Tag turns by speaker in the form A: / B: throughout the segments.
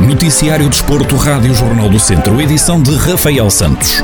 A: Noticiário Desporto, Rádio Jornal do Centro, edição de Rafael Santos.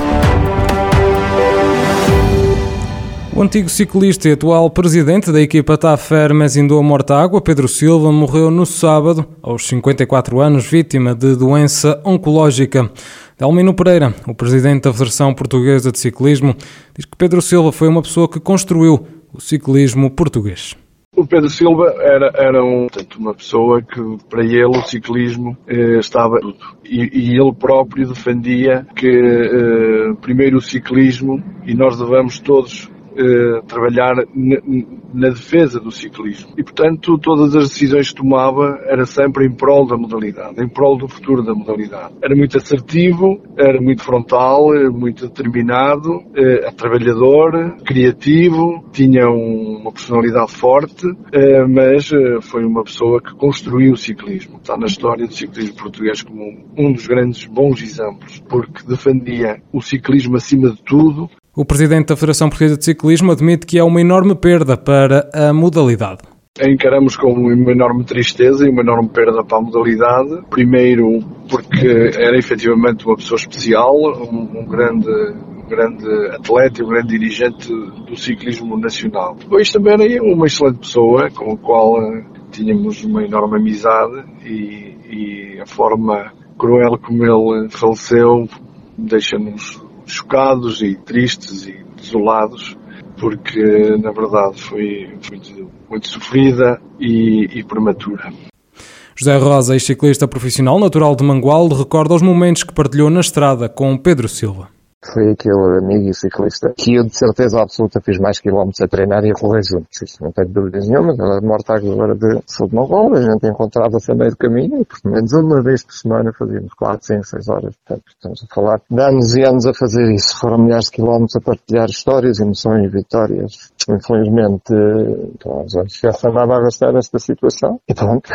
B: O antigo ciclista e atual presidente da equipa TAFER Mesindoa Mortágua, Pedro Silva, morreu no sábado, aos 54 anos, vítima de doença oncológica. Delmino Pereira, o presidente da Federação Portuguesa de Ciclismo, diz que Pedro Silva foi uma pessoa que construiu o ciclismo português.
C: O Pedro Silva era, era um, portanto, uma pessoa que, para ele, o ciclismo eh, estava tudo. E, e, ele próprio defendia que, eh, primeiro, o ciclismo, e nós devemos todos eh, trabalhar na, defesa do ciclismo. E, portanto, todas as decisões que tomava era sempre em prol da modalidade, em prol do futuro da modalidade. Era muito assertivo, era muito frontal, muito determinado, eh, trabalhador, criativo, tinha um, uma personalidade forte, eh, mas eh, foi uma pessoa que construiu o ciclismo. Está na história do ciclismo português como um dos grandes bons exemplos, porque defendia o ciclismo acima de tudo,
B: o presidente da Federação Portuguesa de Ciclismo admite que é uma enorme perda para a modalidade.
C: Encaramos com uma enorme tristeza e uma enorme perda para a modalidade. Primeiro, porque era efetivamente uma pessoa especial, um, um grande grande atleta e um grande dirigente do ciclismo nacional. Depois também era uma excelente pessoa, com a qual eh, tínhamos uma enorme amizade e, e a forma cruel como ele faleceu deixa-nos chocados e tristes e desolados, porque na verdade foi muito, sofrida e, e prematura.
B: José Rosa, ex-ciclista profissional natural de Mangual, recorda os momentos que partilhou na estrada com Pedro Silva
D: foi aquele amigo e ciclista que eu de certeza absoluta fiz mais quilómetros a treinar e a correr juntos. Isso não tenho dúvidas nenhuma. Ela é morta agora de sul de Mongola, a gente encontrava-se a meio do caminho e por menos uma vez por semana fazíamos 4, 5, 6 horas. Portanto, estamos a falar de anos e anos a fazer isso. Foram milhares de quilómetros a partilhar histórias, emoções, vitórias. Infelizmente, então, já se andava a arrastar esta situação e pronto.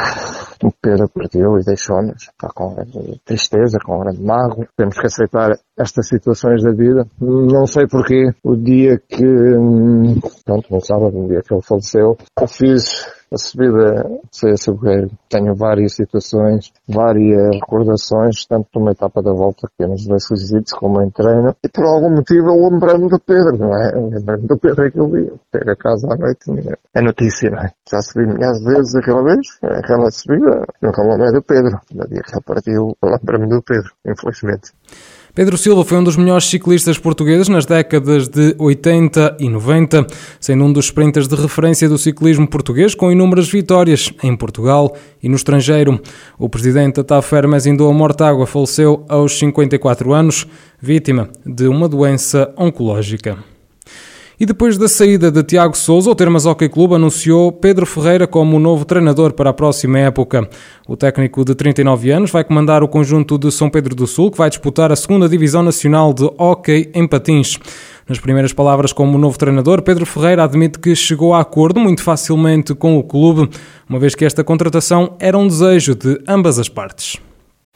D: O Pedro partiu e deixou-nos com grande tristeza, com grande mago. Temos que aceitar estas situações da vida. Não sei porquê. O dia que, hum, pronto, no sábado, no dia que ele faleceu, eu fiz a subida sei a Tenho várias situações, várias recordações, tanto de uma etapa da volta que nos dois visitos como em treino. E por algum motivo eu lembrei-me do Pedro, não é? Lembrei-me do Pedro aquele dia. Chego a casa à noite é notícia, não é? Já subi milhares de vezes aquela vez, aquela subida, nunca me lembrei do Pedro. No dia que ele partiu, lembrei-me do Pedro, infelizmente.
B: Pedro Silva foi um dos melhores ciclistas portugueses nas décadas de 80 e 90, sendo um dos sprinters de referência do ciclismo português, com inúmeras vitórias em Portugal e no estrangeiro. O presidente da TAFER Mesindoa Mortágua faleceu aos 54 anos, vítima de uma doença oncológica. E depois da saída de Tiago Souza, o Termas Hockey Clube anunciou Pedro Ferreira como o novo treinador para a próxima época. O técnico de 39 anos vai comandar o conjunto de São Pedro do Sul, que vai disputar a segunda Divisão Nacional de Hockey em Patins. Nas primeiras palavras como novo treinador, Pedro Ferreira admite que chegou a acordo muito facilmente com o clube, uma vez que esta contratação era um desejo de ambas as partes.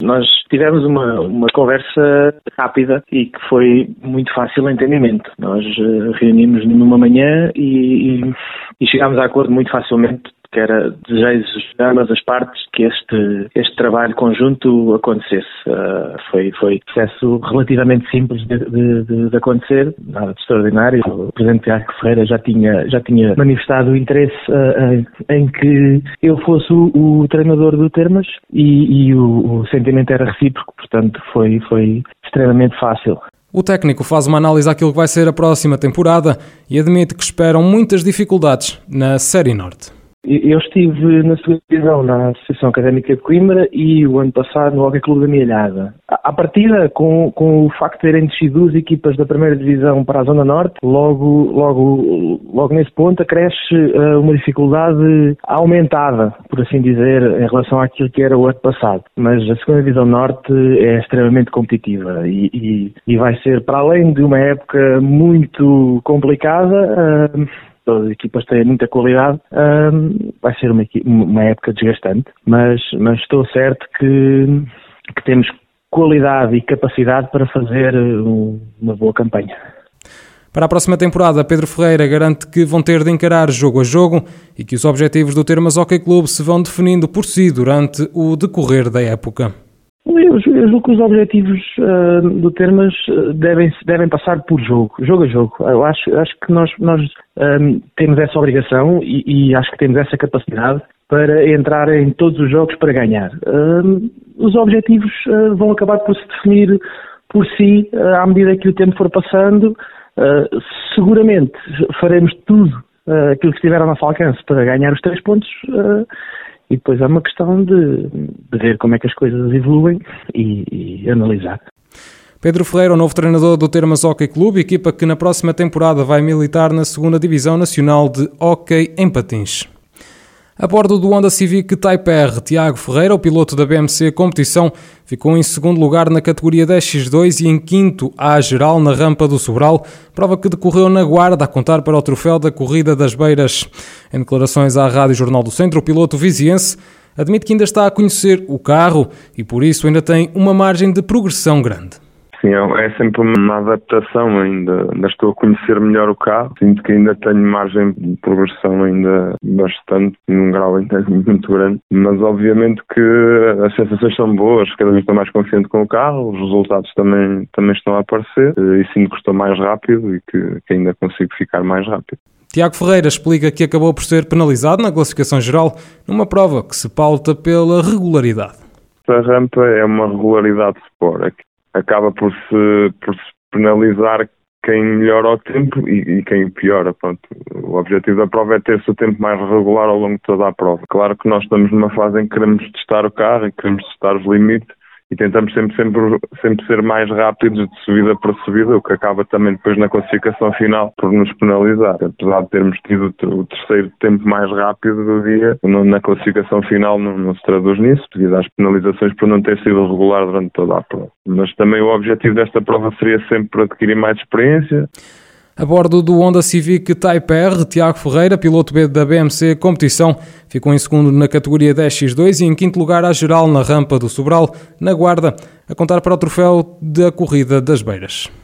E: Nós tivemos uma, uma conversa rápida e que foi muito fácil de entendimento. Nós uh, reunimos numa manhã e, e, e chegámos a acordo muito facilmente que era desejo de ambas as partes que este, este trabalho conjunto acontecesse. Uh, foi, foi um processo relativamente simples de, de, de, acontecer, nada de extraordinário. O Presidente Tiago Ferreira já tinha, já tinha manifestado o interesse uh, em que eu fosse o, o treinador do Termas e, e o, o sentimento era recíproco, portanto foi, foi extremamente fácil.
B: O técnico faz uma análise àquilo que vai ser a próxima temporada e admite que esperam muitas dificuldades na Série Norte.
E: Eu estive na segunda divisão na Associação Académica de Coimbra e o ano passado no Hockey Clube da Mielhada. À partida, com, com o facto de terem descido duas equipas da primeira divisão para a Zona Norte, logo, logo, logo nesse ponto acresce uh, uma dificuldade aumentada, por assim dizer, em relação àquilo que era o ano passado. Mas a segunda divisão Norte é extremamente competitiva e, e, e vai ser, para além de uma época muito complicada, uh, todas as equipas têm muita qualidade, vai ser uma, uma, época desgastante, mas, mas estou certo que, que temos qualidade e capacidade para fazer uma boa campanha.
B: Para a próxima temporada, Pedro Ferreira garante que vão ter de encarar jogo a jogo e que os objetivos do Termas Hockey Clube se vão definindo por si durante o decorrer da época.
E: Eu julgo que os objetivos uh, do Termas ah, devem, devem passar por jogo, jogo a jogo. Eu acho, acho que nós, nós um, temos essa obrigação e, e, acho que temos essa capacidade para entrar em todos os jogos para ganhar. Um, os objetivos uh, vão acabar por se definir por si uh, à medida que o tempo for passando seguramente faremos tudo aquilo que estiver ao nosso alcance para ganhar os três pontos e depois é uma questão de, de, ver como é que as coisas evoluem e, e analisar.
B: Pedro Ferreira, o novo treinador do Termas Hockey Clube, equipa que na próxima temporada vai militar na segunda Divisão Nacional de Hockey em Patins. A bordo do Honda Civic Type R, Tiago Ferreira, o piloto da BMC Competição, ficou em segundo lugar na categoria 10x2 e em quinto à geral na rampa do Sobral, prova que decorreu na Guarda a contar para o troféu da Corrida das Beiras. Em declarações à Rádio Jornal do Centro, o piloto viziense admite que ainda está a conhecer o carro e por isso ainda tem uma margem de progressão grande.
F: Sim, é, é sempre uma adaptação ainda. Ainda estou a conhecer melhor o carro. Sinto que ainda tenho margem de progressão ainda bastante, num grau ainda muito grande. Mas obviamente que as sensações são boas. Cada vez estou mais confiante com o carro. Os resultados também, também estão a aparecer. Eh, e sinto que estou mais rápido e que, que ainda consigo ficar mais rápido.
B: Tiago Ferreira explica que acabou por ser penalizado na classificação geral numa prova que se pauta pela regularidade.
F: A rampa é uma regularidade de sport acaba por se, por se penalizar quem melhora o tempo e, e, quem piora. Pronto. O objetivo da prova é ter-se o tempo mais regular ao longo de toda a prova. Claro que nós estamos numa fase em que queremos testar o carro e queremos testar os limites e tentamos sempre, sempre, sempre ser mais rápidos de subida para subida, o que acaba também depois na classificação final por nos penalizar. Apesar de termos tido o terceiro tempo mais rápido do dia, na classificação final não, não se traduz nisso, devido às penalizações por não ter sido regular durante toda a prova. Mas também o objetivo desta prova seria sempre adquirir mais experiência.
B: A bordo do Honda Civic Type R, Tiago Ferreira, piloto B da BMC Competição, ficou em segundo na categoria 10x2 e em quinto lugar à geral na rampa do Sobral, na Guarda, a contar para o troféu da Corrida das Beiras.